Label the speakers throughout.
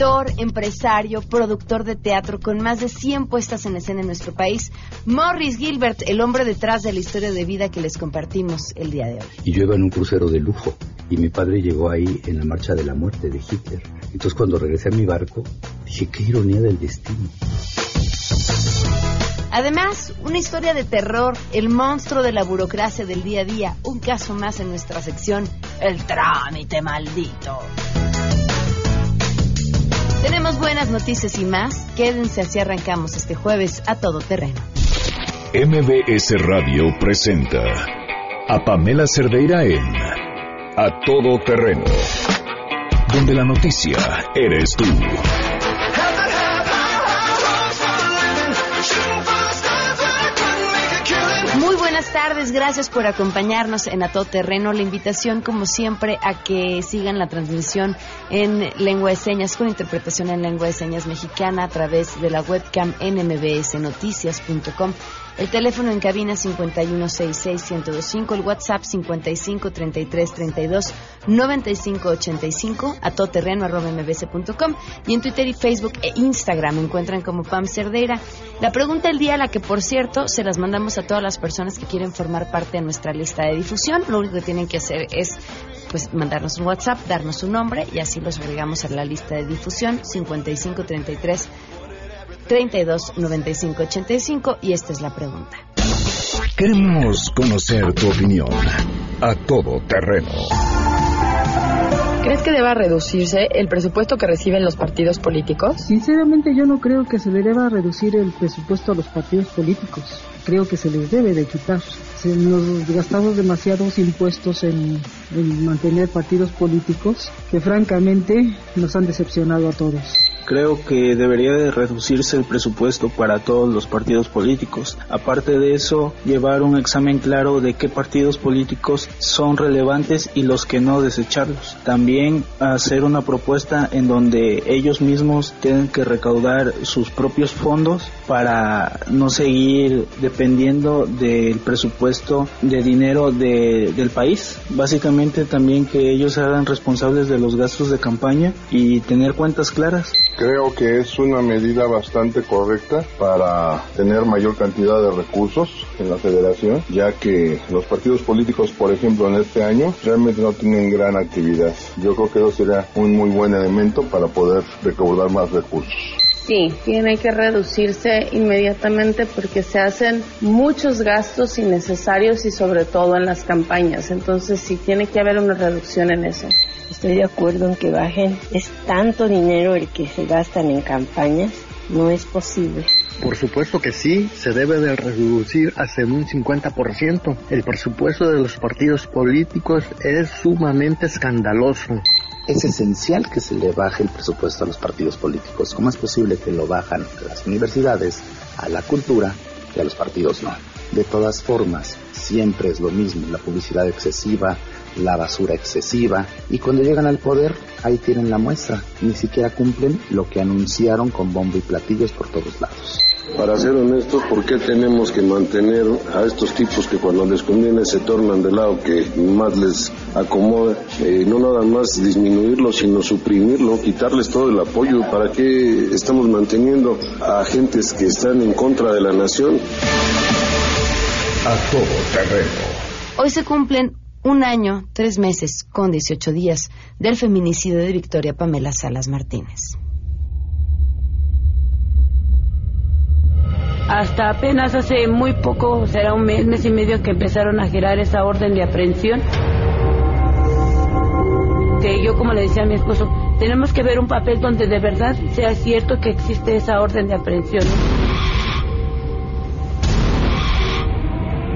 Speaker 1: actor, empresario, productor de teatro con más de 100 puestas en escena en nuestro país, Morris Gilbert, el hombre detrás de la historia de vida que les compartimos el día de hoy.
Speaker 2: Y yo iba en un crucero de lujo y mi padre llegó ahí en la marcha de la muerte de Hitler. Entonces cuando regresé a mi barco, dije, qué ironía del destino.
Speaker 1: Además, una historia de terror, el monstruo de la burocracia del día a día, un caso más en nuestra sección, el trámite maldito. Tenemos buenas noticias y más. Quédense así arrancamos este jueves a todo terreno.
Speaker 3: MBS Radio presenta a Pamela Cerdeira en A Todo Terreno, donde la noticia eres tú.
Speaker 1: Buenas tardes, gracias por acompañarnos en A Todo Terreno. La invitación, como siempre, a que sigan la transmisión en lengua de señas con interpretación en lengua de señas mexicana a través de la webcam nmbsnoticias.com. El teléfono en cabina 5166125, el WhatsApp 5533329585, a todoterreno arroba mbs.com y en Twitter y Facebook e Instagram me encuentran como Pam Cerdeira. La pregunta del día, la que por cierto se las mandamos a todas las personas que quieren formar parte de nuestra lista de difusión, lo único que tienen que hacer es pues mandarnos un WhatsApp, darnos su nombre y así los agregamos a la lista de difusión 5533 32 95 85 y esta es la pregunta.
Speaker 3: Queremos conocer tu opinión. A Todo Terreno.
Speaker 4: ¿Crees que deba reducirse el presupuesto que reciben los partidos políticos?
Speaker 5: Sinceramente yo no creo que se le deba reducir el presupuesto a los partidos políticos. Creo que se les debe de quitar. Se nos gastamos demasiados impuestos en, en mantener partidos políticos que francamente nos han decepcionado a todos.
Speaker 6: Creo que debería de reducirse el presupuesto para todos los partidos políticos. Aparte de eso, llevar un examen claro de qué partidos políticos son relevantes y los que no desecharlos. También hacer una propuesta en donde ellos mismos tienen que recaudar sus propios fondos para no seguir dependiendo del presupuesto de dinero de, del país. Básicamente también que ellos se hagan responsables de los gastos de campaña y tener cuentas claras.
Speaker 7: Creo que es una medida bastante correcta para tener mayor cantidad de recursos en la federación, ya que los partidos políticos, por ejemplo, en este año realmente no tienen gran actividad. Yo creo que eso sería un muy buen elemento para poder recaudar más recursos.
Speaker 8: Sí, tiene que reducirse inmediatamente porque se hacen muchos gastos innecesarios y sobre todo en las campañas. Entonces sí tiene que haber una reducción en eso.
Speaker 9: Estoy de acuerdo en que bajen. Es tanto dinero el que se gastan en campañas. No es posible.
Speaker 10: Por supuesto que sí, se debe de reducir hasta un 50%. El presupuesto de los partidos políticos es sumamente escandaloso.
Speaker 2: Es esencial que se le baje el presupuesto a los partidos políticos. ¿Cómo es posible que lo bajan a las universidades, a la cultura y a los partidos no? De todas formas, siempre es lo mismo, la publicidad excesiva, la basura excesiva y cuando llegan al poder ahí tienen la muestra, ni siquiera cumplen lo que anunciaron con bombo y platillos por todos lados.
Speaker 11: Para ser honestos, ¿por qué tenemos que mantener a estos tipos que cuando les conviene se tornan del lado que más les acomoda? Eh, no nada más disminuirlo, sino suprimirlo, quitarles todo el apoyo. ¿Para qué estamos manteniendo a agentes que están en contra de la nación?
Speaker 3: A todo terreno.
Speaker 1: Hoy se cumplen un año, tres meses, con 18 días del feminicidio de Victoria Pamela Salas Martínez.
Speaker 12: Hasta apenas hace muy poco, será un mes, mes y medio que empezaron a girar esa orden de aprehensión. Que yo, como le decía a mi esposo, tenemos que ver un papel donde de verdad sea cierto que existe esa orden de aprehensión.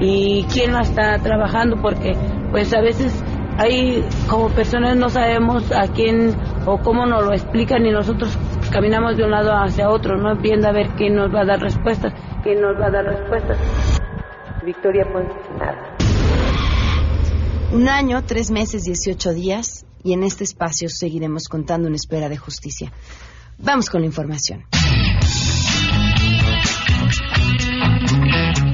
Speaker 12: Y quién la está trabajando, porque pues a veces hay como personas no sabemos a quién o cómo nos lo explican y nosotros caminamos de un lado hacia otro, no viendo a ver quién nos va a dar respuestas, quién nos va a dar respuestas. Victoria nada.
Speaker 1: Un año, tres meses, 18 días y en este espacio seguiremos contando una espera de justicia. Vamos con la información.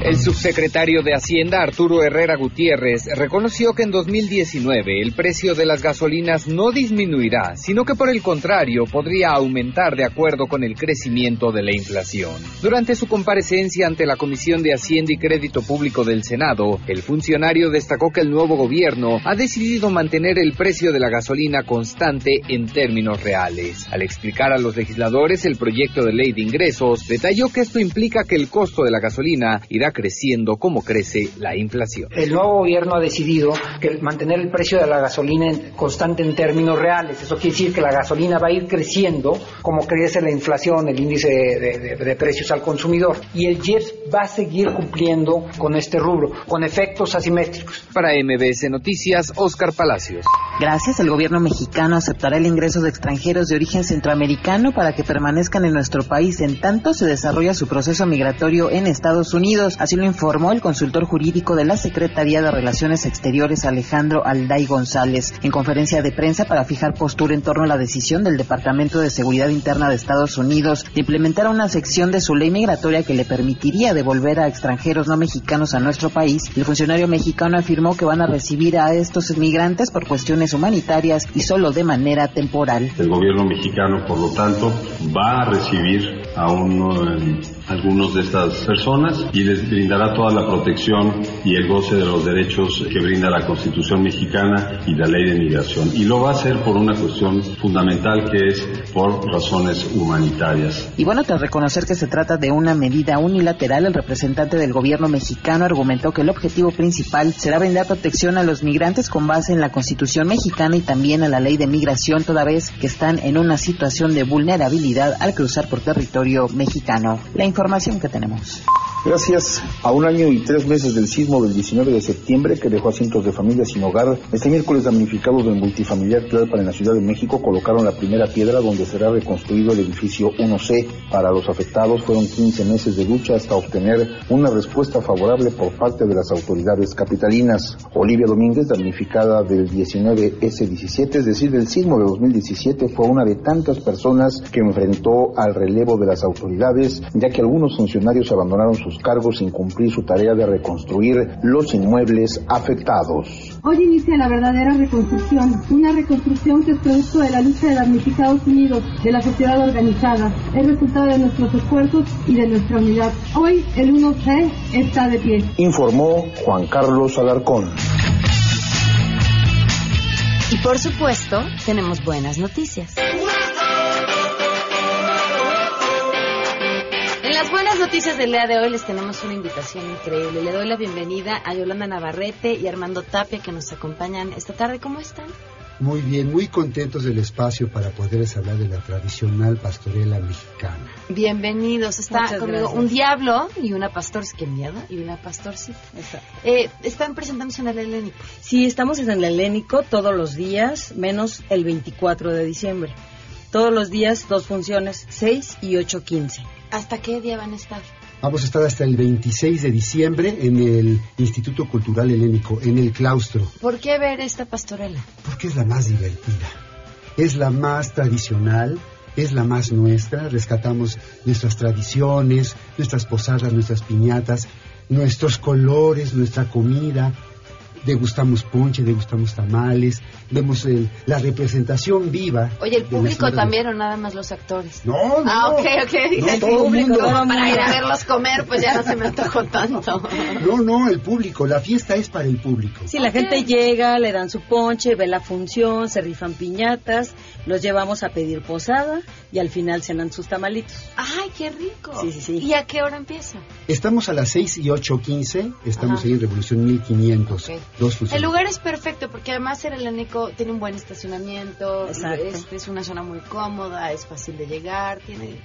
Speaker 13: El subsecretario de Hacienda, Arturo Herrera Gutiérrez, reconoció que en 2019 el precio de las gasolinas no disminuirá, sino que por el contrario podría aumentar de acuerdo con el crecimiento de la inflación. Durante su comparecencia ante la Comisión de Hacienda y Crédito Público del Senado, el funcionario destacó que el nuevo gobierno ha decidido mantener el precio de la gasolina constante en términos reales. Al explicar a los legisladores el proyecto de ley de ingresos, detalló que esto implica que el costo de la gasolina irá creciendo como crece la inflación.
Speaker 14: El nuevo gobierno ha decidido que mantener el precio de la gasolina en- constante en términos reales. Eso quiere decir que la gasolina va a ir creciendo como crece la inflación, el índice de, de- de precios al consumidor. Y el IEPS va a seguir cumpliendo con este rubro, con efectos asimétricos.
Speaker 13: Para MBS Noticias, Oscar Palacios.
Speaker 15: Gracias, el gobierno mexicano aceptará el ingreso de extranjeros de origen centroamericano para que permanezcan en nuestro país en tanto se desarrolla su proceso migratorio en Estados Unidos. Así lo informó el consultor jurídico de la Secretaría de Relaciones Exteriores, Alejandro Alday González, en conferencia de prensa para fijar postura en torno a la decisión del Departamento de Seguridad Interna de Estados Unidos de implementar una sección de su ley migratoria que le permitiría devolver a extranjeros no mexicanos a nuestro país. El funcionario mexicano afirmó que van a recibir a estos migrantes por cuestiones humanitarias y solo de manera temporal.
Speaker 16: El gobierno mexicano, por lo tanto, va a recibir a uno, eh, algunos de estas personas y les brindará toda la protección y el goce de los derechos que brinda la Constitución mexicana y la ley de migración. Y lo va a hacer por una cuestión fundamental que es por razones humanitarias.
Speaker 15: Y bueno, tras reconocer que se trata de una medida unilateral, el representante del gobierno mexicano argumentó que el objetivo principal será brindar protección a los migrantes con base en la Constitución mexicana y también a la ley de migración, toda vez que están en una situación de vulnerabilidad al cruzar por territorio mexicano. La información que tenemos.
Speaker 17: Gracias a un año y tres meses del sismo del 19 de septiembre que dejó a cientos de familias sin hogar, este miércoles damnificados del multifamiliar Tlalpan en la Ciudad de México colocaron la primera piedra donde será reconstruido el edificio 1C. Para los afectados fueron 15 meses de lucha hasta obtener una respuesta favorable por parte de las autoridades capitalinas. Olivia Domínguez, damnificada del 19S17, es decir, del sismo de 2017, fue una de tantas personas que enfrentó al relevo de las autoridades, ya que algunos funcionarios abandonaron sus cargos sin cumplir su tarea de reconstruir los inmuebles afectados.
Speaker 18: Hoy inicia la verdadera reconstrucción, una reconstrucción que es producto de la lucha de damnificados unidos, de la sociedad organizada, es resultado de nuestros esfuerzos y de nuestra unidad. Hoy el 1C está de pie.
Speaker 17: Informó Juan Carlos Alarcón.
Speaker 1: Y por supuesto, tenemos buenas noticias. Las buenas noticias del día de hoy les tenemos una invitación increíble. Le doy la bienvenida a Yolanda Navarrete y Armando Tapia que nos acompañan esta tarde. ¿Cómo están?
Speaker 19: Muy bien, muy contentos del espacio para poderles hablar de la tradicional pastorela mexicana.
Speaker 1: Bienvenidos. Está
Speaker 20: Muchas
Speaker 1: conmigo
Speaker 20: gracias.
Speaker 1: un diablo y una pastor, qué miedo, y una pastorcita. Eh, están presentándose en el helénico.
Speaker 20: Sí, estamos en el Helénico todos los días, menos el 24 de diciembre. Todos los días, dos funciones, 6 y 8.15.
Speaker 1: ¿Hasta qué día van a estar?
Speaker 19: Vamos a estar hasta el 26 de diciembre en el Instituto Cultural Helénico, en el claustro,
Speaker 1: ¿Por qué ver esta pastorela?
Speaker 19: porque es la más divertida, es la más tradicional, es la más nuestra, rescatamos nuestras tradiciones, nuestras posadas, nuestras piñatas, nuestros colores, nuestra comida, degustamos ponche, degustamos tamales, vemos el- la representación viva.
Speaker 1: Oye, ¿el público también o nada más los actores?
Speaker 19: No,
Speaker 1: Ah,
Speaker 19: no.
Speaker 1: ok, ok. Dije,
Speaker 19: No, todo el mundo.
Speaker 1: Como para ir a verlos comer, pues ya no se me antojó tanto.
Speaker 19: No, no, el público, la fiesta es para el público.
Speaker 20: Sí, la gente llega, le dan su ponche, ve la función, se rifan piñatas, los llevamos a pedir posada y al final cenan sus tamalitos.
Speaker 1: Ay, qué rico.
Speaker 20: Sí, sí, sí.
Speaker 1: ¿Y a qué hora empieza?
Speaker 19: Estamos a las 6 y 8.15, estamos
Speaker 1: Ajá.
Speaker 19: ahí en Revolución 1500.
Speaker 1: Ok.
Speaker 19: Dos funciones.
Speaker 1: El lugar es perfecto porque además el tiene un buen estacionamiento,
Speaker 20: Exacto.
Speaker 1: es, una zona muy cómoda, es fácil de llegar, tiene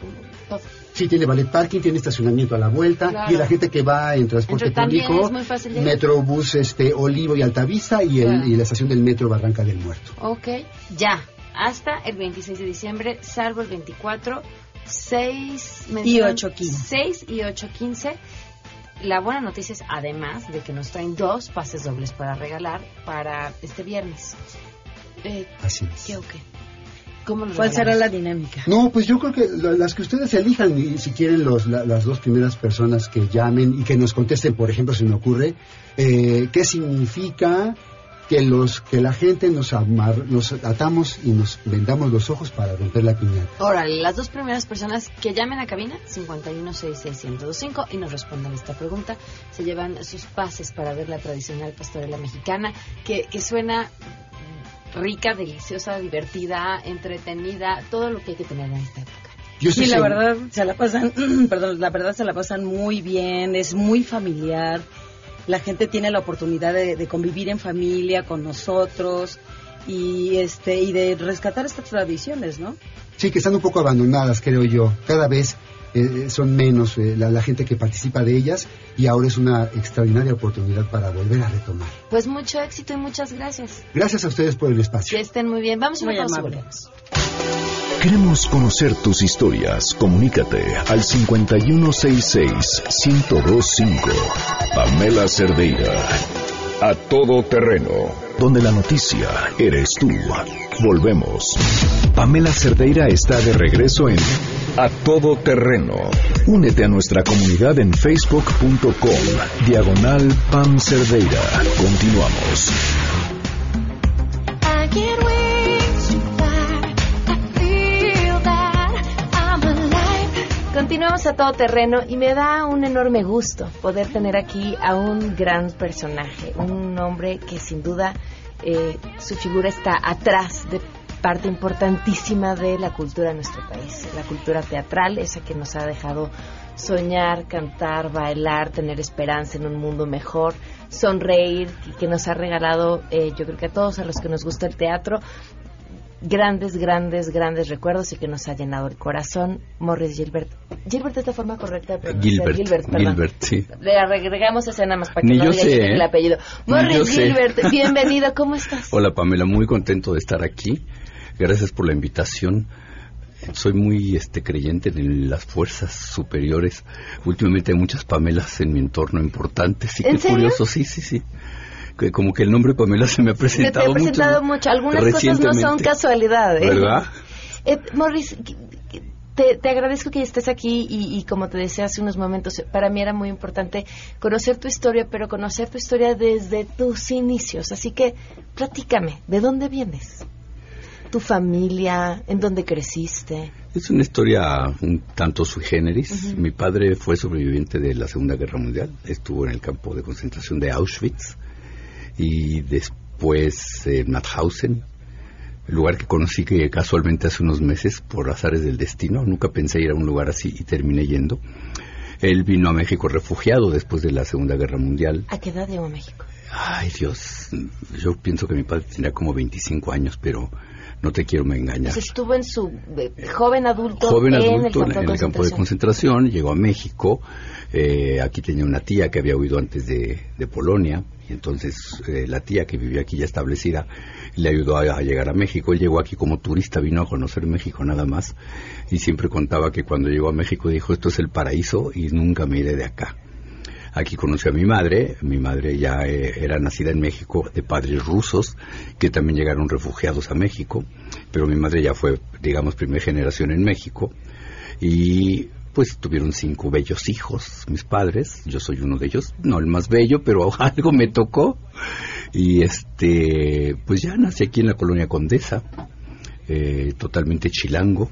Speaker 1: todo.
Speaker 19: Sí, tiene ballet parking, tiene estacionamiento a la vuelta
Speaker 1: Claro.
Speaker 19: y la gente que va en transporte
Speaker 1: también
Speaker 19: público,
Speaker 1: es muy fácil llegar.
Speaker 19: Metrobús este, Olivo y Altavista y, el-
Speaker 1: Claro.
Speaker 19: y la estación del metro Barranca del Muerto.
Speaker 1: Ok, ya, hasta el 26 de diciembre, salvo el 24, 6
Speaker 20: Y 8:15.
Speaker 1: 6 y 8.15. La buena noticia es, además, de que nos traen dos pases dobles para regalar para este viernes. Eh,
Speaker 19: Así es.
Speaker 1: ¿Qué o qué?
Speaker 20: ¿Cuál será la dinámica?
Speaker 19: No, pues yo creo que las que ustedes elijan, y si quieren los, las dos primeras personas que llamen y que nos contesten, por ejemplo, si me ocurre, eh, qué significa que los que la gente nos, nos atamos y nos vendamos los ojos para romper la piñata.
Speaker 21: Órale, las dos primeras personas que llamen a cabina, 5166125, y nos respondan esta pregunta, se llevan sus pases para ver la tradicional pastorela mexicana, que, que suena rica, deliciosa, divertida, entretenida, todo lo que hay que tener en esta época.
Speaker 20: Yo sí, la verdad se la pasan, perdón, la verdad se la pasan muy bien, es muy familiar la gente tiene la oportunidad de, convivir en familia con nosotros y este y de rescatar estas tradiciones, ¿no?
Speaker 19: Sí, que están un poco abandonadas, creo yo. Cada vez eh, son menos eh, la, gente que participa de ellas y ahora es una extraordinaria oportunidad para volver a retomar.
Speaker 21: Pues mucho éxito y muchas gracias.
Speaker 19: Gracias a ustedes por el espacio.
Speaker 21: Que estén muy bien. Vamos a una pausa.
Speaker 3: Queremos conocer tus historias. Comunícate al 5166-1025. Pamela Cerdeira. A todo terreno. Donde la noticia eres tú. Volvemos. Pamela Cerdeira está de regreso en A Todo Terreno. Únete a nuestra comunidad en facebook.com. Diagonal Pam Cerdeira. Continuamos.
Speaker 21: Continuamos a todo terreno y me da un enorme gusto poder tener aquí a un gran personaje, un hombre que sin duda eh, su figura está atrás de parte importantísima de la cultura de nuestro país, la cultura teatral, esa que nos ha dejado soñar, cantar, bailar, tener esperanza en un mundo mejor, sonreír, que nos ha regalado, eh, yo creo que a todos a los que nos gusta el teatro, grandes, grandes, grandes recuerdos y que nos ha llenado el corazón. Morris Gilbert. Gilbert es la forma correcta de
Speaker 22: Gilbert. Gilbert, Gilbert, sí.
Speaker 21: Le agregamos esa nada más para que no diga el
Speaker 22: ¿eh?
Speaker 21: apellido. Morris Gilbert, bienvenido, ¿cómo estás?
Speaker 22: Hola Pamela, muy contento de estar aquí. Gracias por la invitación. Soy muy este creyente en las fuerzas superiores. Últimamente hay muchas Pamelas en mi entorno importantes. Y qué curioso, sí, sí, sí que como que el nombre Pamela se me ha presentado,
Speaker 21: mucho. presentado mucho. Algunas cosas no son casualidad. ¿eh?
Speaker 22: ¿Verdad?
Speaker 21: Eh, Morris, te, te, agradezco que estés aquí y, y, como te decía hace unos momentos, para mí era muy importante conocer tu historia, pero conocer tu historia desde tus inicios. Así que platícame, ¿de dónde vienes? ¿Tu familia? ¿En dónde creciste?
Speaker 22: Es una historia un tanto sui generis. Mi padre fue sobreviviente de la Segunda Guerra Mundial, estuvo en el campo de concentración de Auschwitz y después en Mauthausen, lugar que conocí que casualmente hace unos meses por azares del destino, nunca pensé ir a un lugar así y terminé yendo. Él vino a México refugiado después de la Segunda Guerra Mundial.
Speaker 21: ¿A qué edad llegó a México?
Speaker 22: Ay Dios, yo pienso que mi padre tendría como 25 años, pero no te quiero me engañar.
Speaker 21: Pues estuvo en su eh, joven adulto,
Speaker 22: joven adulto en, el campo, de concentración, llegó a México, eh, aquí tenía una tía que había huido antes de, Polonia, y entonces eh, la tía que vivía aquí ya establecida le ayudó a, llegar a México. Él llegó aquí como turista, vino a conocer México nada más, y siempre contaba que cuando llegó a México dijo, esto es el paraíso y nunca me iré de acá. Aquí conocí a mi madre, mi madre ya eh, era nacida en México de padres rusos que también llegaron refugiados a México, pero mi madre ya fue, digamos, primera generación en México. Y pues tuvieron cinco bellos hijos, mis padres, yo soy uno de ellos, no el más bello, pero algo me tocó. Y este, pues ya nací aquí en la colonia Condesa, eh, totalmente chilango,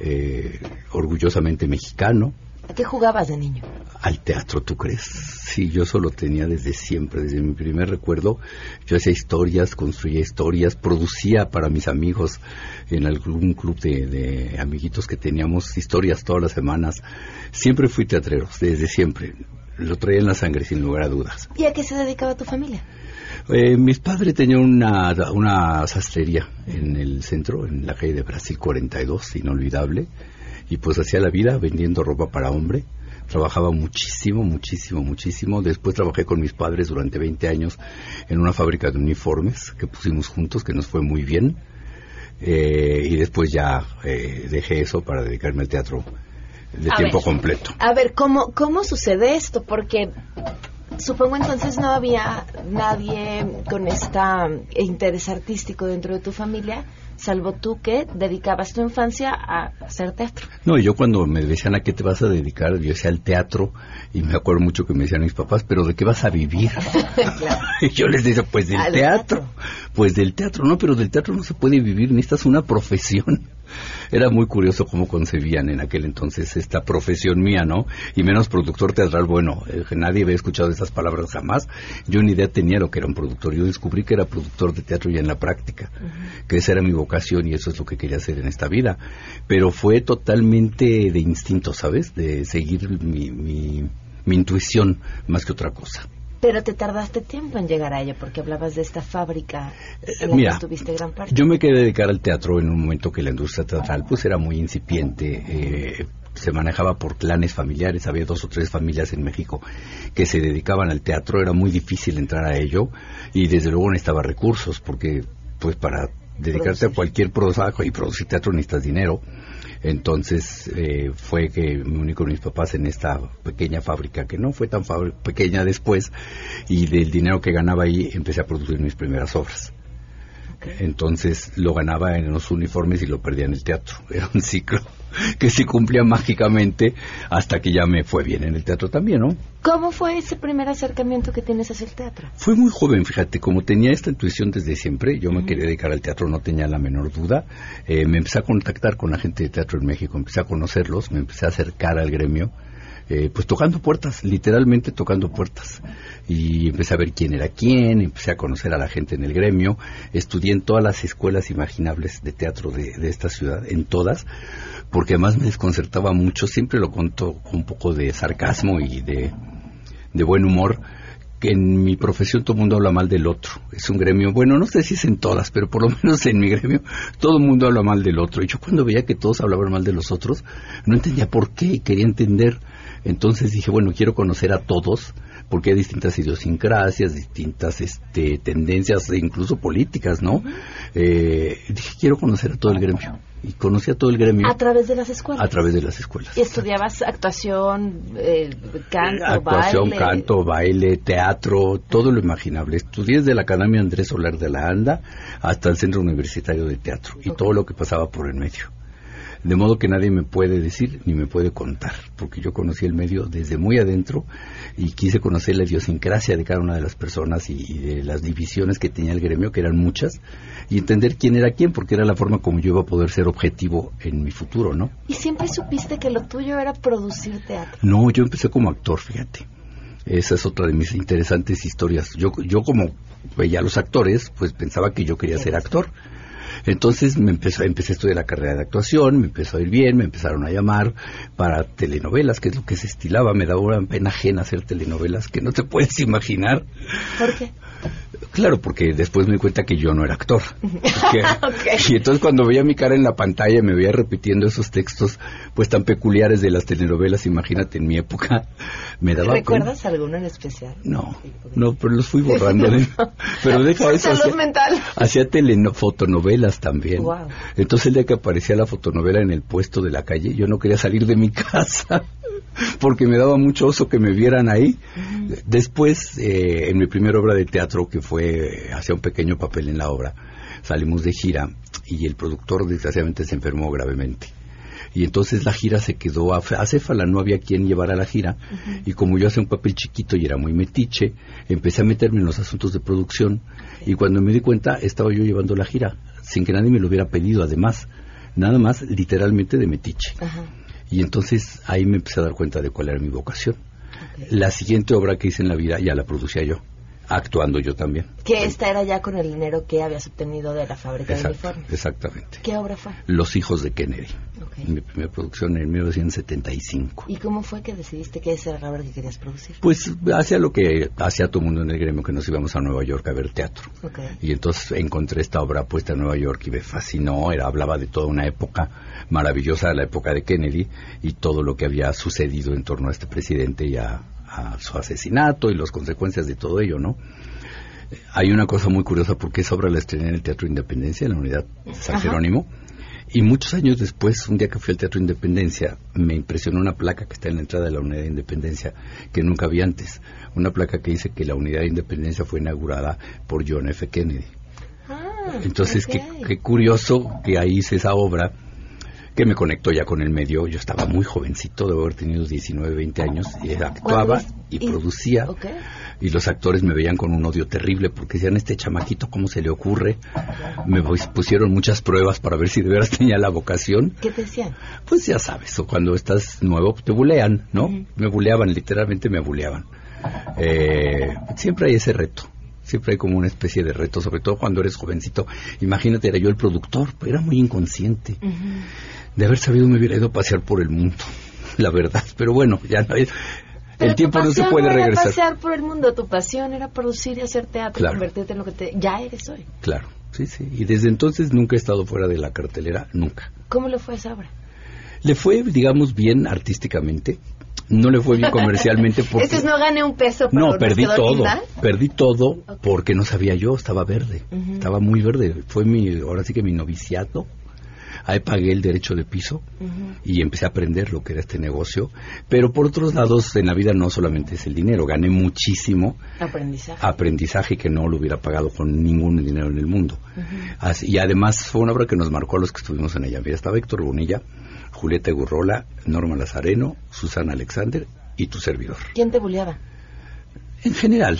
Speaker 22: eh, orgullosamente mexicano.
Speaker 21: ¿A qué jugabas de niño?
Speaker 22: Al teatro, ¿tú crees? Sí, yo solo tenía desde siempre, desde mi primer recuerdo. Yo hacía historias, construía historias, producía para mis amigos en algún club de, amiguitos que teníamos historias todas las semanas. Siempre fui teatrero, desde siempre. Lo traía en la sangre, sin lugar a dudas.
Speaker 21: ¿Y a qué se dedicaba tu familia?
Speaker 22: Eh, mis padres tenían una, una sastrería en el centro, en la calle de Brasil 42, inolvidable, y pues hacía la vida vendiendo ropa para hombre trabajaba muchísimo, muchísimo, muchísimo. Después trabajé con mis padres durante 20 años en una fábrica de uniformes que pusimos juntos, que nos fue muy bien. Eh, y después ya eh, dejé eso para dedicarme al teatro de tiempo completo.
Speaker 21: A ver, ¿cómo, ¿cómo sucede esto? Porque supongo entonces no había nadie con este interés artístico dentro de tu familia salvo tú que dedicabas tu infancia a hacer teatro.
Speaker 22: No, yo cuando me decían a qué te vas a dedicar, yo decía al teatro y me acuerdo mucho que me decían mis papás, pero ¿de qué vas a vivir? y yo les decía, pues del teatro. Pues del teatro, no, pero del teatro no se puede vivir, necesitas una profesión. Era muy curioso cómo concebían en aquel entonces esta profesión mía, ¿no? Y menos productor teatral, bueno, eh, nadie había escuchado esas palabras jamás. Yo ni idea tenía lo que era un productor. Yo descubrí que era productor de teatro ya en la práctica, que esa era mi vocación y eso es lo que quería hacer en esta vida. Pero fue totalmente de instinto, ¿sabes? De seguir mi, mi, mi intuición más que otra cosa.
Speaker 21: Pero te tardaste tiempo en llegar a ello porque hablabas de esta fábrica en la
Speaker 22: Mira,
Speaker 21: que estuviste gran parte.
Speaker 22: Yo me quería dedicar al teatro en un momento que la industria teatral pues era muy incipiente. eh, se manejaba por clanes familiares, había dos o tres familias en México que se dedicaban al teatro, era muy difícil entrar a ello y desde luego necesitaba recursos porque pues para dedicarte a cualquier trabajo y producir teatro necesitas dinero. Entonces eh, fue que me uní con mis papás en esta pequeña fábrica, que no fue tan pequeña después, y del dinero que ganaba ahí empecé a producir mis primeras obras. Entonces lo ganaba en los uniformes y lo perdía en el teatro. Era un ciclo que se cumplía mágicamente hasta que ya me fue bien en el teatro también, ¿no?
Speaker 21: ¿Cómo fue ese primer acercamiento que tienes hacia el teatro?
Speaker 22: Fui muy joven, fíjate, como tenía esta intuición desde siempre, yo me quería dedicar al teatro, no tenía la menor duda. Eh, me empecé a contactar con la gente de teatro en México, empecé a conocerlos, me empecé a acercar al gremio, eh, pues tocando puertas, literalmente tocando puertas. Y empecé a ver quién era quién, empecé a conocer a la gente en el gremio, estudié en todas las escuelas imaginables de teatro de, de esta ciudad, en todas, porque además me desconcertaba mucho, siempre lo conto con un poco de sarcasmo y de, de buen humor, que en mi profesión todo el mundo habla mal del otro. Es un gremio, bueno, no sé si es en todas, pero por lo menos en mi gremio todo el mundo habla mal del otro. Y yo cuando veía que todos hablaban mal de los otros, no entendía por qué y quería entender. Entonces dije, bueno, quiero conocer a todos porque hay distintas idiosincrasias, distintas este, tendencias, e incluso políticas, ¿no? Eh, dije, quiero conocer a todo el gremio. Y conocí a todo el gremio
Speaker 21: A través de las escuelas.
Speaker 22: a través de las escuelas.
Speaker 21: ¿Y estudiabas actuación, eh, canto,
Speaker 22: Actuación,
Speaker 21: baile?
Speaker 22: canto, baile, teatro, todo lo imaginable. Estudié desde la Academia Andrés Solar de la Anda hasta el Centro Universitario de Teatro y todo lo que pasaba por el medio. De modo que nadie me puede decir ni me puede contar, porque yo conocí el medio desde muy adentro y quise conocer la idiosincrasia de cada una de las personas y, y de las divisiones que tenía el gremio, que eran muchas, y entender quién era quién, porque era la forma como yo iba a poder ser objetivo en mi futuro, ¿no?
Speaker 21: ¿Y siempre supiste que lo tuyo era producir teatro?
Speaker 22: No, yo empecé como actor, fíjate. Esa es otra de mis interesantes historias. Yo, yo como veía a los actores, pues pensaba que yo quería ser actor. Entonces me empezó, empecé a estudiar la carrera de actuación, me empezó a ir bien, me empezaron a llamar para telenovelas, que es lo que se estilaba. Me daba una pena ajena hacer telenovelas que no te puedes imaginar.
Speaker 21: ¿Por qué?
Speaker 22: Claro, porque después me di cuenta que yo no era actor. Porque- Y entonces cuando veía mi cara en la pantalla y me veía repitiendo esos textos pues tan peculiares de las telenovelas, imagínate en mi época, me daba pena.
Speaker 21: ¿Recuerdas alguno en especial?
Speaker 22: No, no, pero los fui borrando. ¿eh? Pero deja eso.
Speaker 21: Salud
Speaker 22: Hacía,
Speaker 21: mental.
Speaker 22: hacía también.
Speaker 21: Wow.
Speaker 22: Entonces el día que aparecía la fotonovela en el puesto de la calle, yo no quería salir de mi casa porque me daba mucho oso que me vieran ahí. Después, eh, en mi primera obra de teatro, que fue, hacía un pequeño papel en la obra, salimos de gira y el productor desgraciadamente se enfermó gravemente. Y entonces la gira se quedó a acéfala, no había quien llevara la gira. Y como yo hacía un papel chiquito y era muy metiche, empecé a meterme en los asuntos de producción. Y cuando me di cuenta, estaba yo llevando la gira, sin que nadie me lo hubiera pedido, además. Nada más, literalmente de metiche. Y entonces ahí me empecé a dar cuenta de cuál era mi vocación. La siguiente obra que hice en la vida ya la producía yo, actuando yo también.
Speaker 21: Que esta era ya con el dinero que habías obtenido de la fábrica de uniformes.
Speaker 22: exactamente.
Speaker 21: ¿Qué obra fue?
Speaker 22: Los hijos de Kennedy. Mi primera producción en 1975.
Speaker 21: ¿Y cómo fue que decidiste que esa era la obra que querías producir?
Speaker 22: Pues hacía lo que hacía todo el mundo en el gremio, que nos íbamos a Nueva York a ver teatro.
Speaker 21: Ok.
Speaker 22: Y entonces encontré esta obra puesta en Nueva York y me fascinó. Era, hablaba de toda una época maravillosa, la época de Kennedy, y todo lo que había sucedido en torno a este presidente y a, a su asesinato y las consecuencias de todo ello, ¿no? Hay una cosa muy curiosa porque esa obra la estrené en el Teatro Independencia, en la unidad San. Jerónimo. Y muchos años después, un día que fui al Teatro Independencia, me impresionó una placa que está en la entrada de la Unidad de Independencia que nunca vi antes. Una placa que dice que la Unidad de Independencia fue inaugurada por John F. Kennedy. Entonces, qué, qué curioso que ahí hice esa obra que me conectó ya con el medio. Yo estaba muy jovencito, de haber tenido 19, 20 años, y actuaba y, producía. Y los actores me veían con un odio terrible porque decían, este chamaquito, ¿cómo se le ocurre? Me pusieron muchas pruebas para ver si de veras tenía la vocación.
Speaker 21: ¿Qué te decían?
Speaker 22: Pues ya sabes, o cuando estás nuevo te bulean, ¿no? Me buleaban, literalmente me buleaban. Eh, siempre hay ese reto siempre hay como una especie de reto, sobre todo cuando eres jovencito. Imagínate, era yo el productor, era muy inconsciente de haber sabido me hubiera ido a pasear por el mundo, la verdad. Pero bueno, ya no, el tiempo no se puede
Speaker 21: no
Speaker 22: regresar.
Speaker 21: Era pasear por el mundo, tu pasión era producir y hacer teatro, convertirte en lo que te, ya eres hoy.
Speaker 22: Claro, sí, sí. Y desde entonces nunca he estado fuera de la cartelera, nunca.
Speaker 21: ¿Cómo le fue a esa obra?
Speaker 22: Le fue, digamos, bien artísticamente. No le fue bien comercialmente porque...
Speaker 21: Entonces no gané un peso.
Speaker 22: no, perdí todo. Perdí todo porque no sabía yo, estaba verde. Estaba muy verde. Fue mi, ahora sí que mi noviciato ahí pagué el derecho de piso y empecé a aprender lo que era este negocio. Pero por otros lados, en la vida no solamente es el dinero, gané muchísimo
Speaker 21: aprendizaje,
Speaker 22: aprendizaje que no lo hubiera pagado con ningún dinero en el mundo. y además fue una obra que nos marcó a los que estuvimos en ella. Mira, estaba Héctor Bonilla, Julieta Gurrola, Norma Lazareno, Susana Alexander y tu servidor.
Speaker 21: ¿Quién te bulleaba?
Speaker 22: En general.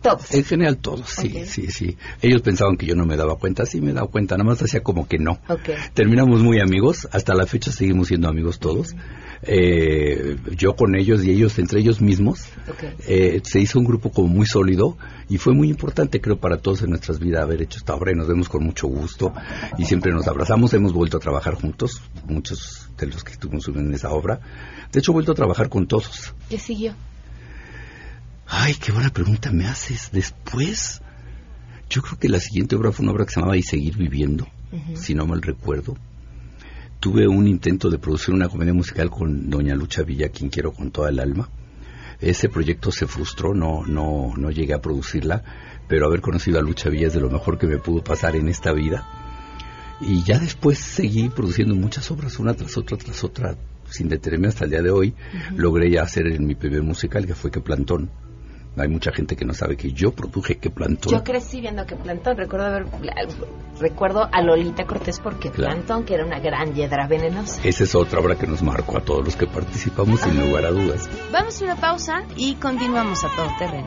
Speaker 21: todos.
Speaker 22: En general todos, sí, sí, sí. Ellos pensaban que yo no me daba cuenta, sí me daba cuenta, nada más hacía como que no. Terminamos muy amigos, hasta la fecha seguimos siendo amigos todos. Eh, yo con ellos y ellos entre ellos mismos. Eh, se hizo un grupo como muy sólido y fue muy importante creo para todos en nuestras vidas haber hecho esta obra y nos vemos con mucho gusto y siempre nos abrazamos, hemos vuelto a trabajar juntos, muchos de los que estuvimos en esa obra. De hecho, he vuelto a trabajar con todos.
Speaker 21: ¿Qué siguió?
Speaker 22: Ay, qué buena pregunta me haces. Después, yo creo que la siguiente obra fue una obra que se llamaba Y Seguir Viviendo, si no mal recuerdo. Tuve un intento de producir una comedia musical con Doña Lucha Villa, quien quiero con toda el alma. Ese proyecto se frustró, no, no, no llegué a producirla, pero haber conocido a Lucha Villa es de lo mejor que me pudo pasar en esta vida. Y ya después seguí produciendo muchas obras, una tras otra, tras otra, sin detenerme hasta el día de hoy. Logré ya hacer en mi primer musical, que fue Que Plantón hay mucha gente que no sabe que yo produje que plantón.
Speaker 21: Yo crecí viendo que plantón. Recuerdo haber, recuerdo a Lolita Cortés porque plantón, que era una gran hiedra venenosa.
Speaker 22: Esa es otra obra que nos marcó a todos los que participamos, sin lugar a dudas.
Speaker 21: Vamos a una pausa y continuamos a todo terreno.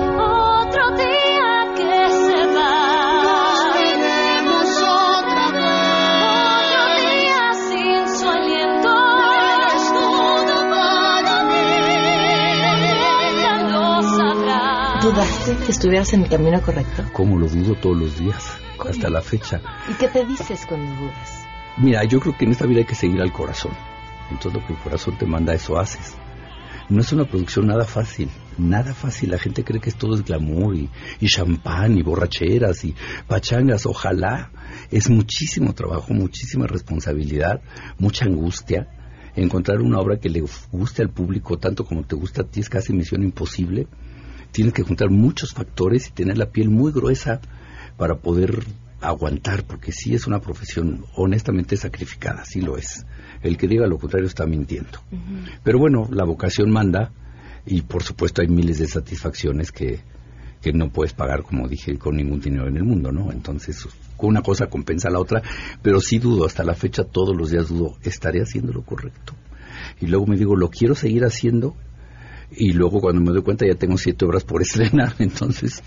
Speaker 21: ¿Dudaste que estuvieras en el camino correcto?
Speaker 22: Como lo dudo todos los días, hasta la fecha.
Speaker 21: ¿Y qué te dices cuando dudas?
Speaker 22: Mira, yo creo que en esta vida hay que seguir al corazón. Entonces lo que el corazón te manda, eso haces. No es una producción nada fácil, nada fácil. La gente cree que es todo es glamour y, y champán y borracheras y pachangas. Ojalá. Es muchísimo trabajo, muchísima responsabilidad, mucha angustia. Encontrar una obra que le guste al público tanto como te gusta a ti es casi misión imposible tienes que juntar muchos factores y tener la piel muy gruesa para poder aguantar, porque sí es una profesión honestamente sacrificada, sí lo es. El que diga lo contrario está mintiendo. Pero bueno, la vocación manda y por supuesto hay miles de satisfacciones que, que no puedes pagar, como dije, con ningún dinero en el mundo, ¿no? Entonces, una cosa compensa a la otra, pero sí dudo, hasta la fecha todos los días dudo, ¿estaré haciendo lo correcto? Y luego me digo, ¿lo quiero seguir haciendo? Y luego cuando me doy cuenta ya tengo siete horas por estrenar, entonces...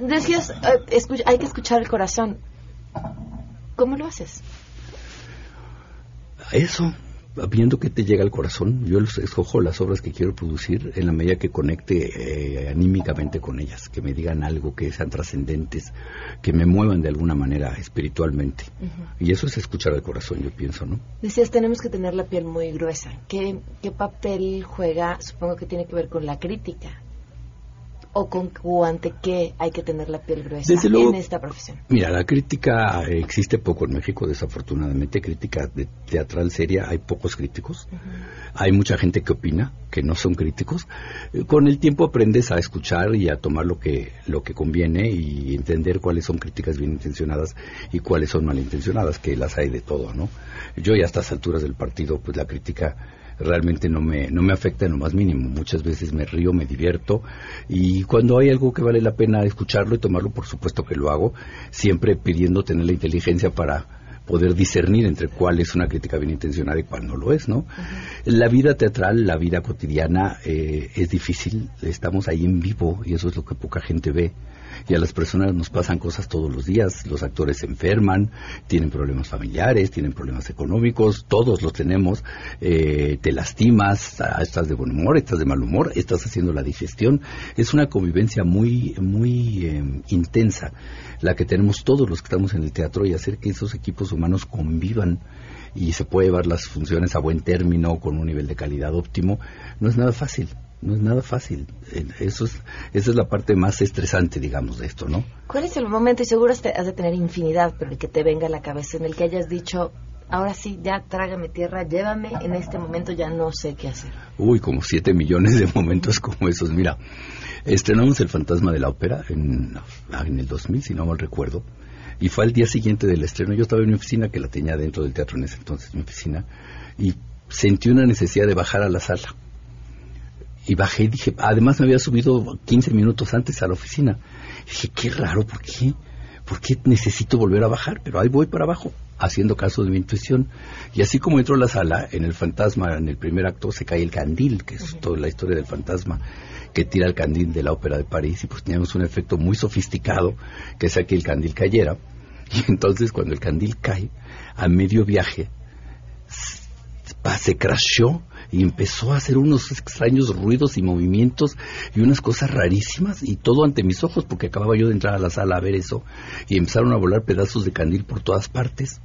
Speaker 21: Decías, eh, hay que escuchar el corazón. ¿Cómo lo haces?
Speaker 22: Eso, viendo que te llega al corazón, yo escojo las obras que quiero producir en la medida que conecte eh, anímicamente con ellas, que me digan algo, que sean trascendentes, que me muevan de alguna manera espiritualmente. Y eso es escuchar al corazón, yo pienso, ¿no?
Speaker 21: Decías, tenemos que tener la piel muy gruesa. ¿Qué, qué papel juega? Supongo que tiene que ver con la crítica o con ante qué hay que tener la piel gruesa en esta profesión?
Speaker 22: Mira, la crítica existe poco en México, desafortunadamente. Crítica de teatral seria, hay pocos críticos. Hay mucha gente que opina, que no son críticos. Eh, con el tiempo aprendes a escuchar y a tomar lo que, lo que conviene y entender cuáles son críticas bien intencionadas y cuáles son malintencionadas, que las hay de todo, ¿no? Yo ya a estas alturas del partido, pues la crítica realmente no me, no me afecta en lo más mínimo. Muchas veces me río, me divierto y cuando hay algo que vale la pena escucharlo y tomarlo, por supuesto que lo hago, siempre pidiendo tener la inteligencia para poder discernir entre cuál es una crítica bien intencionada y cuál no lo es, ¿no? La vida teatral, la vida cotidiana eh, es difícil, estamos ahí en vivo y eso es lo que poca gente ve y a las personas nos pasan cosas todos los días. Los actores se enferman, tienen problemas familiares, tienen problemas económicos, todos los tenemos. Eh, te lastimas, ah, estás de buen humor, estás de mal humor, estás haciendo la digestión. Es una convivencia muy, muy em, intensa la que tenemos todos los que estamos en el teatro y hacer que esos equipos humanos convivan y se puede llevar las funciones a buen término con un nivel de calidad óptimo, no es nada fácil no es nada fácil. Eso es, esa es la parte más estresante, digamos, de esto, ¿no?
Speaker 21: ¿Cuál es el momento, y seguro has de tener infinidad, pero el que te venga a la cabeza, en el que hayas dicho, ahora sí, ya trágame tierra, llévame, en este momento ya no sé qué hacer?
Speaker 22: Uy, como siete millones de momentos como esos. Mira, estrenamos El Fantasma de la Ópera en, en el 2000, si no mal recuerdo, y fue al día siguiente del estreno. Yo estaba en mi oficina, que la tenía dentro del teatro en ese entonces, mi oficina, y sentí una necesidad de bajar a la sala y bajé y dije, además me había subido 15 minutos antes a la oficina. Y dije, qué raro, ¿por qué? ¿Por qué necesito volver a bajar? Pero ahí voy para abajo, haciendo caso de mi intuición. Y así como entro a la sala, en el fantasma, en el primer acto, se cae el candil, que es toda la historia del fantasma, que tira el candil de la ópera de París. Y pues teníamos un efecto muy sofisticado, que es que el candil cayera. Y entonces cuando el candil cae, a medio viaje, se crashó y empezó a hacer unos extraños ruidos y movimientos y unas cosas rarísimas y todo ante mis ojos porque acababa yo de entrar a la sala a ver eso y empezaron a volar pedazos de candil por todas partes.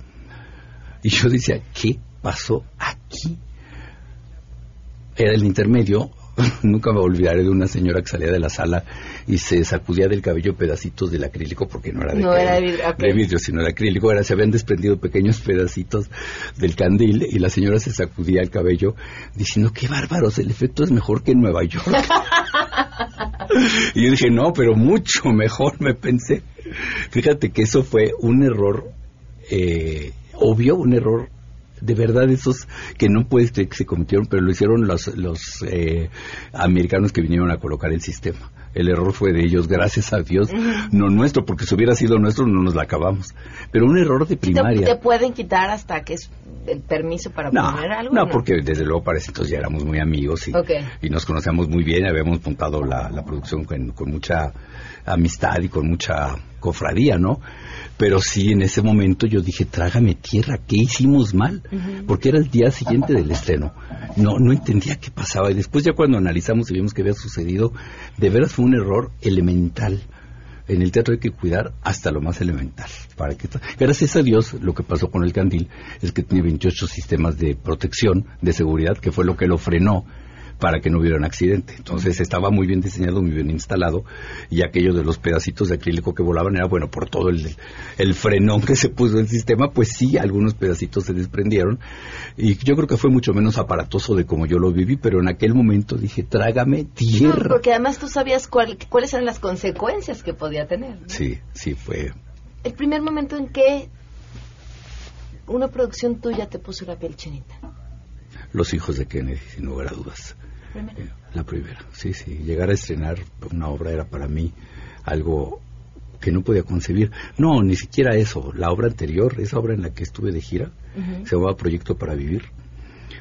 Speaker 22: Y yo decía, ¿qué pasó aquí? Era el intermedio nunca me olvidaré de una señora que salía de la sala y se sacudía del cabello pedacitos del acrílico porque no era de, vidrio, sino de acrílico, era, se habían desprendido pequeños pedacitos del candil y la señora se sacudía el cabello diciendo, qué bárbaros, el efecto es mejor que en Nueva York. y yo dije, no, pero mucho mejor, me pensé. Fíjate que eso fue un error eh, obvio, un error de verdad esos que no puedes que se cometieron, pero lo hicieron los, los eh, americanos que vinieron a colocar el sistema. El error fue de ellos, gracias a Dios, no nuestro, porque si hubiera sido nuestro no nos la acabamos. Pero un error de primaria.
Speaker 21: ¿Te, pueden quitar hasta que es el permiso para poner algo?
Speaker 22: No, porque desde luego para ese entonces ya éramos muy amigos y, y nos conocíamos muy bien, habíamos montado la, la producción con, con mucha amistad y con mucha cofradía, ¿no? Pero sí, en ese momento yo dije, trágame tierra, ¿qué hicimos mal? Porque era el día siguiente del estreno. No, no entendía qué pasaba. Y después ya cuando analizamos y vimos que había sucedido, de veras fue un error elemental. En el teatro hay que cuidar hasta lo más elemental. Para que Gracias a Dios, lo que pasó con el candil es que tiene 28 sistemas de protección, de seguridad, que fue lo que lo frenó para que no hubiera un accidente. Entonces estaba muy bien diseñado, muy bien instalado y aquello de los pedacitos de acrílico que volaban era bueno por todo el, el frenón que se puso en el sistema, pues sí, algunos pedacitos se desprendieron y yo creo que fue mucho menos aparatoso de como yo lo viví, pero en aquel momento dije, trágame tierra.
Speaker 21: porque además tú sabías cuáles eran las consecuencias que podía tener.
Speaker 22: Sí, sí, fue.
Speaker 21: El primer momento en que una producción tuya te puso la piel chinita.
Speaker 22: Los hijos de Kennedy, sin lugar a dudas. La primera, sí, sí. Llegar a estrenar una obra era para mí algo que no podía concebir. No, ni siquiera eso. La obra anterior, esa obra en la que estuve de gira, se llamaba Proyecto para Vivir.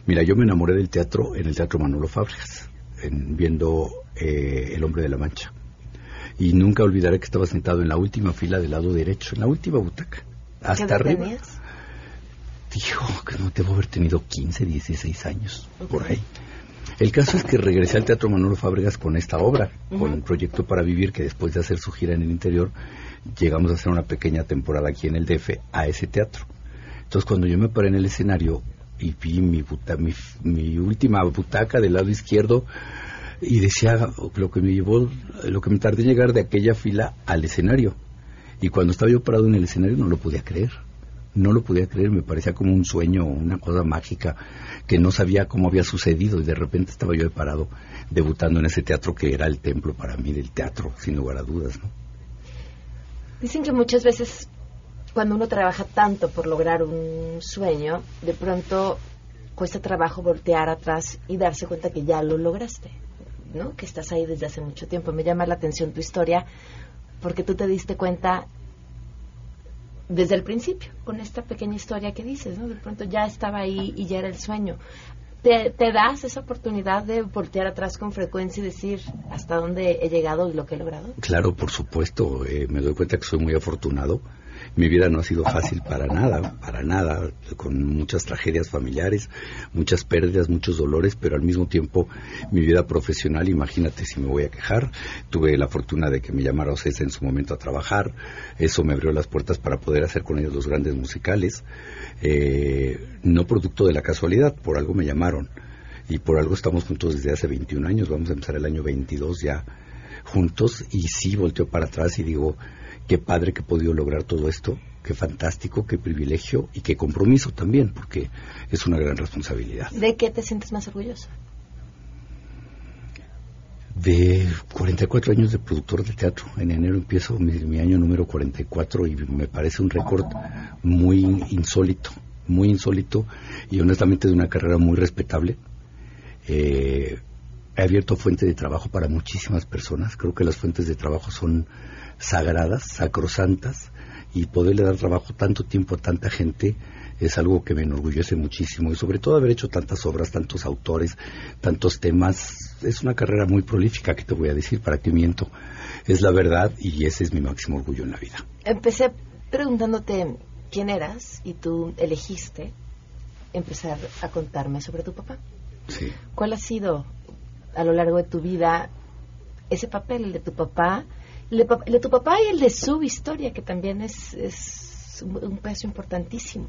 Speaker 22: Mira, yo me enamoré del teatro en el Teatro Manolo Fábregas, viendo eh, El Hombre de la Mancha. Y nunca olvidaré que estaba sentado en la última fila del lado derecho, en la última butaca, hasta arriba. Dijo que no debo haber tenido 15, 16 años, por ahí. El caso es que regresé al Teatro Manolo Fábregas con esta obra, con el Proyecto para Vivir, que después de hacer su gira en el interior, llegamos a hacer una pequeña temporada aquí en el DF a ese teatro. Entonces cuando yo me paré en el escenario y vi mi, mi, última butaca del lado izquierdo y decía lo que me llevó, lo que me tardé en llegar de aquella fila al escenario. Y cuando estaba yo parado en el escenario no lo podía creer. No lo podía creer, me parecía como un sueño, una cosa mágica que no sabía cómo había sucedido y de repente estaba yo parado debutando en ese teatro que era el templo para mí del teatro, sin lugar a dudas. ¿no?
Speaker 21: Dicen que muchas veces cuando uno trabaja tanto por lograr un sueño, de pronto cuesta trabajo voltear atrás y darse cuenta que ya lo lograste, ¿no? Que estás ahí desde hace mucho tiempo. Me llama la atención tu historia porque tú te diste cuenta desde el principio, con esta pequeña historia que dices, ¿no? De pronto ya estaba ahí y ya era el sueño. ¿Te, ¿Te, das esa oportunidad de voltear atrás con frecuencia y decir hasta dónde he llegado y lo que he logrado?
Speaker 22: Claro, por supuesto. Eh, me doy cuenta que soy muy afortunado mi vida no ha sido fácil para nada, para nada, con muchas tragedias familiares, muchas pérdidas, muchos dolores, pero al mismo tiempo mi vida profesional, imagínate si me voy a quejar, tuve la fortuna de que me llamara Ocesa en su momento a trabajar, eso me abrió las puertas para poder hacer con ellos los grandes musicales, eh, no producto de la casualidad, por algo me llamaron y por algo estamos juntos desde hace 21 años, vamos a empezar el año 22 ya juntos y sí volteo para atrás y digo, qué padre que he podido lograr todo esto, qué fantástico, qué privilegio y qué compromiso también, porque es una gran responsabilidad.
Speaker 21: ¿De qué te sientes más orgulloso?
Speaker 22: De 44 años de productor de teatro. En enero empiezo mi, año número 44 y me parece un récord muy insólito, muy insólito y honestamente de una carrera muy respetable. Eh, he abierto fuente de trabajo para muchísimas personas. Creo que las fuentes de trabajo son sagradas, sacrosantas, y poderle dar trabajo tanto tiempo a tanta gente es algo que me enorgullece muchísimo y sobre todo haber hecho tantas obras, tantos autores, tantos temas. Es una carrera muy prolífica, que te voy a decir, para que miento. Es la verdad y ese es mi máximo orgullo en la vida.
Speaker 21: Empecé preguntándote quién eras y tú elegiste empezar a contarme sobre tu papá.
Speaker 22: Sí.
Speaker 21: ¿Cuál ha sido a lo largo de tu vida ese papel, el de tu papá, el de, tu papá y el de su historia, que también es, es un peso importantísimo.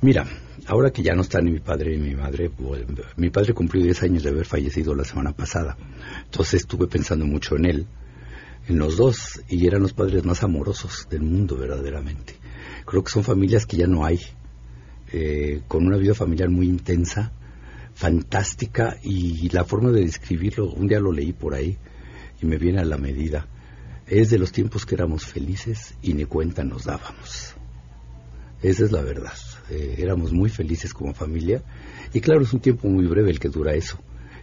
Speaker 22: Mira, ahora que ya no están ni mi padre ni mi madre, pues, mi padre cumplió 10 años de haber fallecido la semana pasada. Entonces estuve pensando mucho en él, en los dos, y eran los padres más amorosos del mundo verdaderamente. Creo que son familias que ya no hay, eh, con una vida familiar muy intensa, fantástica, y la forma de describirlo, un día lo leí por ahí, y me viene a la medida es de los tiempos que éramos felices y ni cuenta nos dábamos. Esa es la verdad. Eh, éramos muy felices como familia y claro, es un tiempo muy breve el que dura eso.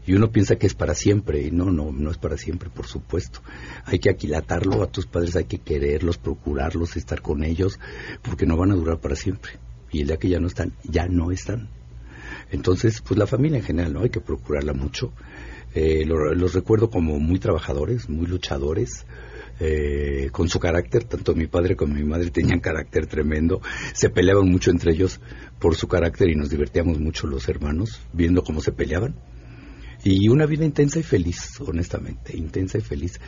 Speaker 22: Y uno piensa que es para siempre y no, no, no es para siempre, por supuesto. Hay que aquilatarlo a tus padres, hay que quererlos, procurarlos, estar con ellos, porque no van a durar para siempre. Y el día que ya no están, ya no están. Entonces, pues la familia en general, ¿no? Hay que procurarla mucho. Eh, los recuerdo como muy trabajadores, muy luchadores, eh, con su carácter, tanto mi padre como mi madre tenían carácter tremendo, se peleaban mucho entre ellos por su carácter y nos divertíamos mucho los hermanos viendo cómo se peleaban. Y una vida intensa y feliz, honestamente, intensa y feliz.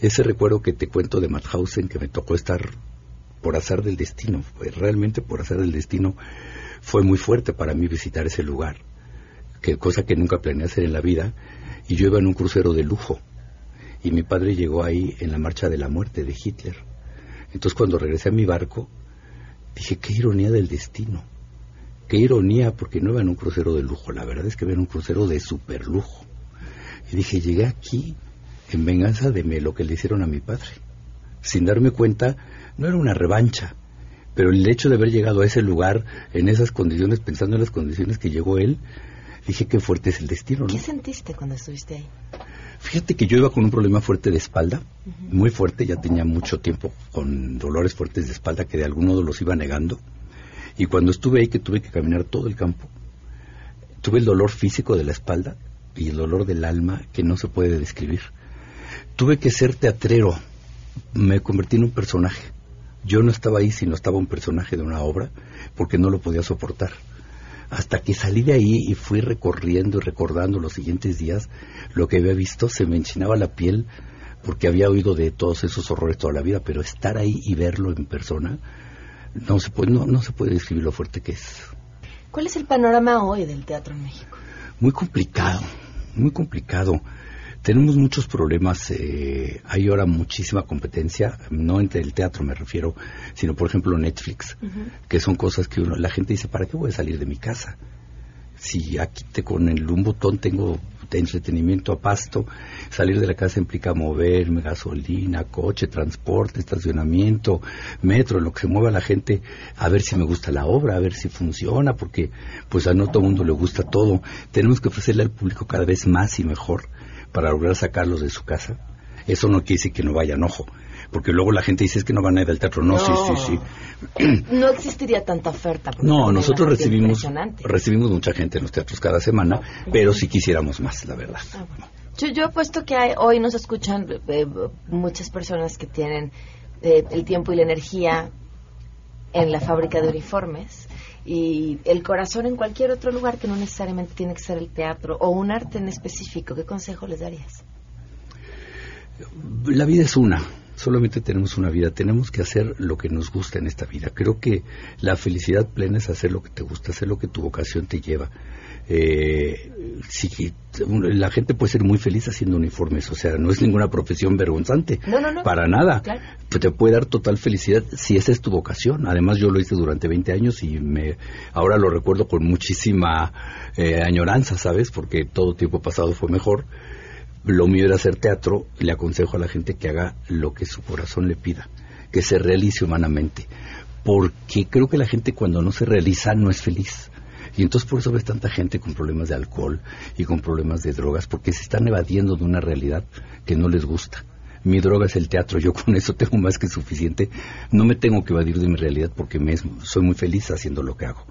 Speaker 22: Ese recuerdo que te cuento de Mauthausen, que me tocó estar por azar del destino, pues realmente por azar del destino, fue muy fuerte para mí visitar ese lugar, que cosa que nunca planeé hacer en la vida, y yo iba en un crucero de lujo, y mi padre llegó ahí en la marcha de la muerte de Hitler. Entonces cuando regresé a mi barco, dije, qué ironía del destino, qué ironía porque no iba en un crucero de lujo, la verdad es que iba en un crucero de super lujo. Y dije, llegué aquí en venganza de lo que le hicieron a mi padre. Sin darme cuenta, no era una revancha, pero el hecho de haber llegado a ese lugar, en esas condiciones, pensando en las condiciones que llegó él, dije qué fuerte es el destino.
Speaker 21: ¿Qué sentiste cuando estuviste ahí?
Speaker 22: Fíjate que yo iba con un problema fuerte de espalda, muy fuerte, ya tenía mucho tiempo con dolores fuertes de espalda que de algún modo los iba negando. Y cuando estuve ahí, que tuve que caminar todo el campo, tuve el dolor físico de la espalda y el dolor del alma que no se puede describir. Tuve que ser teatrero, me convertí en un personaje, Yo no estaba ahí si no estaba un personaje de una obra, porque no lo podía soportar. Hasta que salí de ahí y fui recorriendo y recordando los siguientes días lo que había visto, se me enchinaba la piel porque había oído de todos esos horrores toda la vida, pero estar ahí y verlo en persona, no se puede, no, no se puede describir lo fuerte que es.
Speaker 21: ¿Cuál es el panorama hoy del teatro en México?
Speaker 22: Muy complicado, muy complicado. Tenemos muchos problemas, eh, hay ahora muchísima competencia, no entre el teatro me refiero, sino por ejemplo Netflix, que son cosas que uno, la gente dice, ¿para qué voy a salir de mi casa? Si aquí te, con el un botón tengo de entretenimiento a pasto, salir de la casa implica moverme, gasolina, coche, transporte, estacionamiento, metro, lo que se mueva la gente, a ver si me gusta la obra, a ver si funciona, porque pues a no todo mundo le gusta todo. Tenemos que ofrecerle al público cada vez más y mejor para lograr sacarlos de su casa. Eso no quiere decir que no vayan, ojo, porque luego la gente dice es que no van a ir al teatro. No, sí, sí,
Speaker 21: sí. No existiría tanta oferta.
Speaker 22: No, nosotros recibimos, recibimos mucha gente en los teatros cada semana, pero si quisiéramos más, la verdad. Ah,
Speaker 21: yo, yo apuesto que hay, hoy nos escuchan eh, muchas personas que tienen eh, el tiempo y la energía en la fábrica de uniformes y el corazón en cualquier otro lugar que no necesariamente tiene que ser el teatro o un arte en específico, ¿qué consejo les darías?
Speaker 22: La vida es una, solamente tenemos una vida, tenemos que hacer lo que nos gusta en esta vida. Creo que la felicidad plena es hacer lo que te gusta, hacer lo que tu vocación te lleva eh, si, la gente puede ser muy feliz haciendo uniformes, o sea, no es ninguna profesión vergonzante, para nada. Te puede dar total felicidad si esa es tu vocación. Además, yo lo hice durante 20 años y me ahora lo recuerdo con muchísima eh, añoranza, ¿sabes? Porque todo tiempo pasado fue mejor. Lo mío era hacer teatro le aconsejo a la gente que haga lo que su corazón le pida, que se realice humanamente. Porque creo que la gente cuando no se realiza no es feliz y entonces por eso ves tanta gente con problemas de alcohol y con problemas de drogas, porque se están evadiendo de una realidad que no les gusta. Mi droga es el teatro, yo con eso tengo más que suficiente. No me tengo que evadir de mi realidad porque me, soy muy feliz haciendo lo que hago.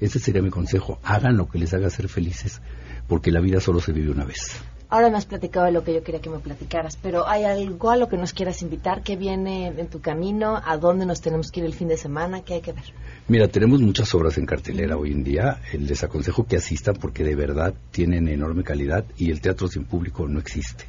Speaker 22: Ese sería mi consejo. Hagan lo que les haga ser felices, porque la vida solo se vive una vez.
Speaker 21: Ahora me has platicado de lo que yo quería que me platicaras, pero ¿hay algo a lo que nos quieras invitar? ¿Qué viene en tu camino? ¿A dónde nos tenemos que ir el fin de semana? ¿Qué hay que ver?
Speaker 22: Mira, tenemos muchas obras en cartelera hoy en día. Les aconsejo que asistan porque de verdad tienen enorme calidad y el teatro sin público no existe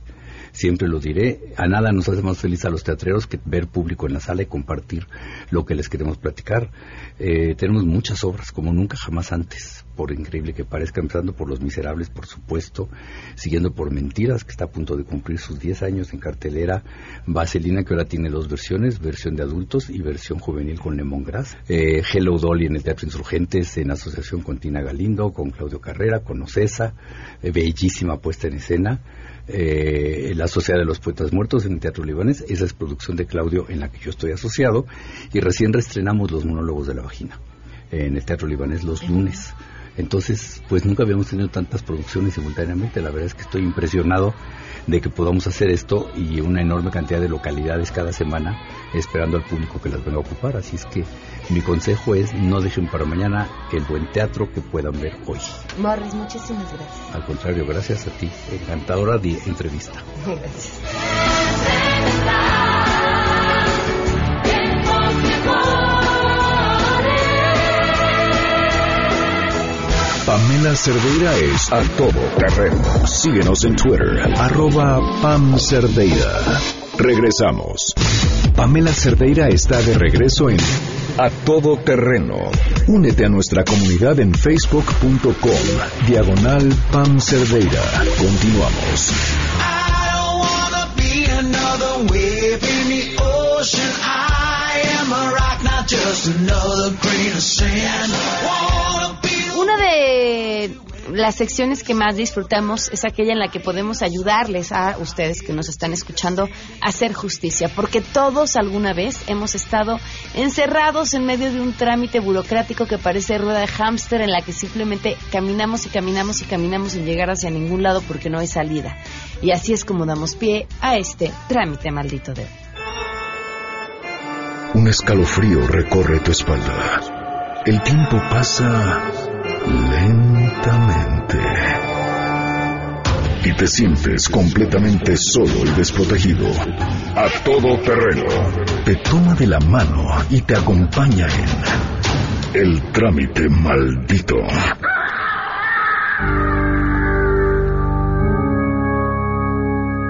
Speaker 22: siempre lo diré, a nada nos hace más feliz a los teatreros que ver público en la sala y compartir lo que les queremos platicar. Eh, tenemos muchas obras como nunca jamás antes, por increíble que parezca, empezando por Los Miserables, por supuesto, siguiendo por Mentiras, que está a punto de cumplir sus 10 años en cartelera, Vaselina, que ahora tiene dos versiones, versión de adultos y versión juvenil con Lemon Grass, eh, Hello Dolly en el Teatro Insurgentes, en asociación con Tina Galindo, con Claudio Carrera, con Ocesa, eh, bellísima puesta en escena, eh, la Sociedad de los Poetas Muertos en el Teatro Libanés. Esa es producción de Claudio en la que yo estoy asociado. Y recién reestrenamos Los Monólogos de la Vagina en el Teatro Libanés los lunes. Entonces, pues nunca habíamos tenido tantas producciones simultáneamente. La verdad es que estoy impresionado de que podamos hacer esto y una enorme cantidad de localidades cada semana esperando al público que las venga a ocupar. Así es que mi consejo es no dejen para mañana el buen teatro que puedan ver hoy.
Speaker 21: Morris, muchísimas gracias.
Speaker 22: Al contrario, gracias a ti. Encantadora de entrevista. Gracias.
Speaker 3: Pamela Cerdeira es a todo terreno. Síguenos en Twitter, arroba Pam Cerdeira. Regresamos. Pamela Cerdeira está de regreso en A Todo Terreno. Únete a nuestra comunidad en facebook.com, diagonal Pam Cerdeira. Continuamos.
Speaker 21: Una de las secciones que más disfrutamos es aquella en la que podemos ayudarles a ustedes que nos están escuchando a hacer justicia, porque todos alguna vez hemos estado encerrados en medio de un trámite burocrático que parece rueda de hámster en la que simplemente caminamos y caminamos y caminamos sin llegar hacia ningún lado porque no hay salida. Y así es como damos pie a este trámite maldito de hoy.
Speaker 3: Un escalofrío recorre tu espalda. El tiempo pasa lentamente. Y te sientes completamente solo y desprotegido. A todo terreno te toma de la mano y te acompaña en El Trámite Maldito.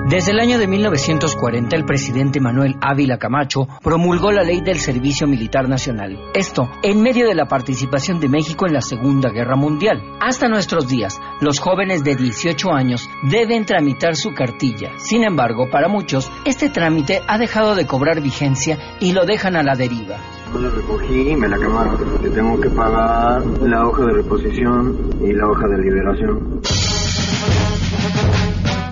Speaker 23: Desde el año de 1940, el presidente Manuel Ávila Camacho promulgó la ley del Servicio Militar Nacional. Esto en medio de la participación de México en la Segunda Guerra Mundial. Hasta nuestros días, los jóvenes de 18 años deben tramitar su cartilla. Sin embargo, para muchos, este trámite ha dejado de cobrar vigencia y lo dejan a la deriva.
Speaker 24: Yo la recogí y me la quemaron. Que tengo que pagar la hoja de reposición y la hoja de liberación.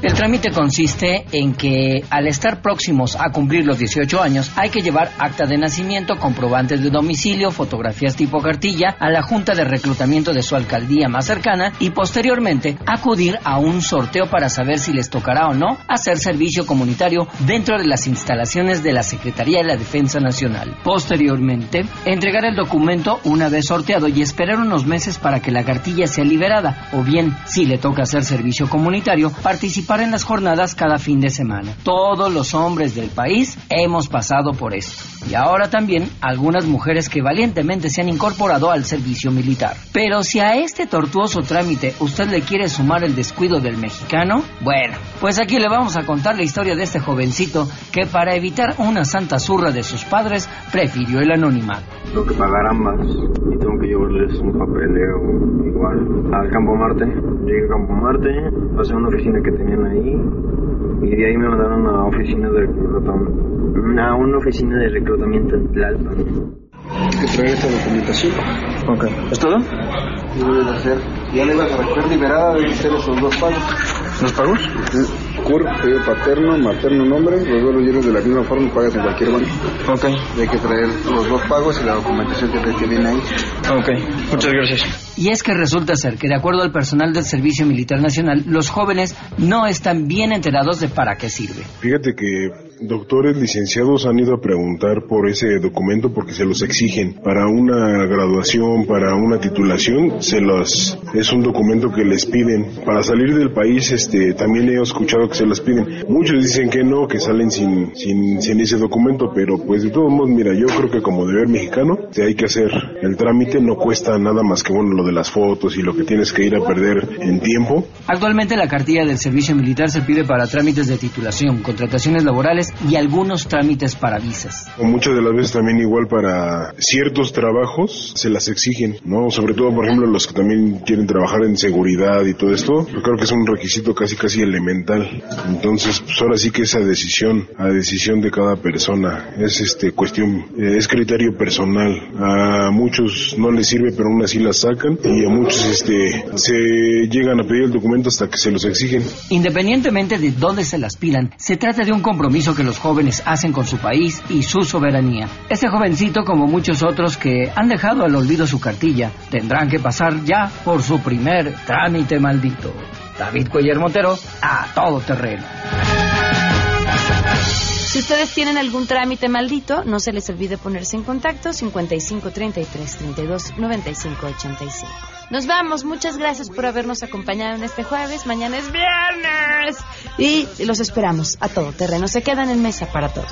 Speaker 23: El trámite consiste en que al estar próximos a cumplir los 18 años hay que llevar acta de nacimiento, comprobantes de domicilio, fotografías tipo cartilla a la junta de reclutamiento de su alcaldía más cercana y posteriormente acudir a un sorteo para saber si les tocará o no hacer servicio comunitario dentro de las instalaciones de la Secretaría de la Defensa Nacional. Posteriormente, entregar el documento una vez sorteado y esperar unos meses para que la cartilla sea liberada o bien, si le toca hacer servicio comunitario, participar en las jornadas cada fin de semana. Todos los hombres del país hemos pasado por esto. Y ahora también algunas mujeres que valientemente se han incorporado al servicio militar. Pero si a este tortuoso trámite usted le quiere sumar el descuido del mexicano, bueno, pues aquí le vamos a contar la historia de este jovencito que para evitar una santa zurra de sus padres prefirió el anonimato.
Speaker 24: Tengo que pagar ambas y tengo que llevarles un papeleo igual al Campo Marte. Llegué a Campo Marte, pasé a una oficina que ahí y de ahí me mandaron a una oficina de reclutamiento, a una oficina de reclutamiento en Tlalpan. que traer esta documentación. Ok. ¿Es todo? Debe de hacer. Ya le vas a recoger liberada de hacer esos dos pagos. ¿Los pagos? CUR, pedido paterno, materno nombre, los dos los llenos de la misma forma, pagas en cualquier banco. Ok. Hay que traer los dos pagos y la documentación que, que viene ahí. Ok, muchas gracias.
Speaker 23: Y es que resulta ser que de acuerdo al personal del Servicio Militar Nacional, los jóvenes no están bien enterados de para qué sirve.
Speaker 25: Fíjate que doctores licenciados han ido a preguntar por ese documento porque se los exigen. Para una graduación, para una titulación, se los es un documento que les piden. Para salir del país, este, también he escuchado que se los piden. Muchos dicen que no, que salen sin, sin, sin ese documento, pero pues de todos modos, mira, yo creo que como deber mexicano, te hay que hacer el trámite, no cuesta nada más que bueno lo de las fotos y lo que tienes que ir a perder en tiempo.
Speaker 23: Actualmente la cartilla del servicio militar se pide para trámites de titulación, contrataciones laborales y algunos trámites para visas.
Speaker 25: O muchas de las veces también igual para ciertos trabajos se las exigen, ¿no? Sobre todo, por ejemplo, los que también quieren trabajar en seguridad y todo esto, yo creo que es un requisito casi casi elemental. Entonces, pues ahora sí que esa decisión, a decisión de cada persona, es este cuestión, eh, es criterio personal. A muchos no les sirve, pero aún así la sacan y a muchos este se llegan a pedir el documento hasta que se los exigen.
Speaker 23: Independientemente de dónde se las pidan, se trata de un compromiso que los jóvenes hacen con su país y su soberanía. Este jovencito, como muchos otros que han dejado al olvido su cartilla, tendrán que pasar ya por su primer trámite maldito. David Cuellar Montero, a todo terreno.
Speaker 21: Si ustedes tienen algún trámite maldito, no se les olvide ponerse en contacto 55 33 32 95 85. Nos vamos, muchas gracias por habernos acompañado en este jueves. Mañana es viernes y los esperamos a todo terreno. Se quedan en mesa para todos.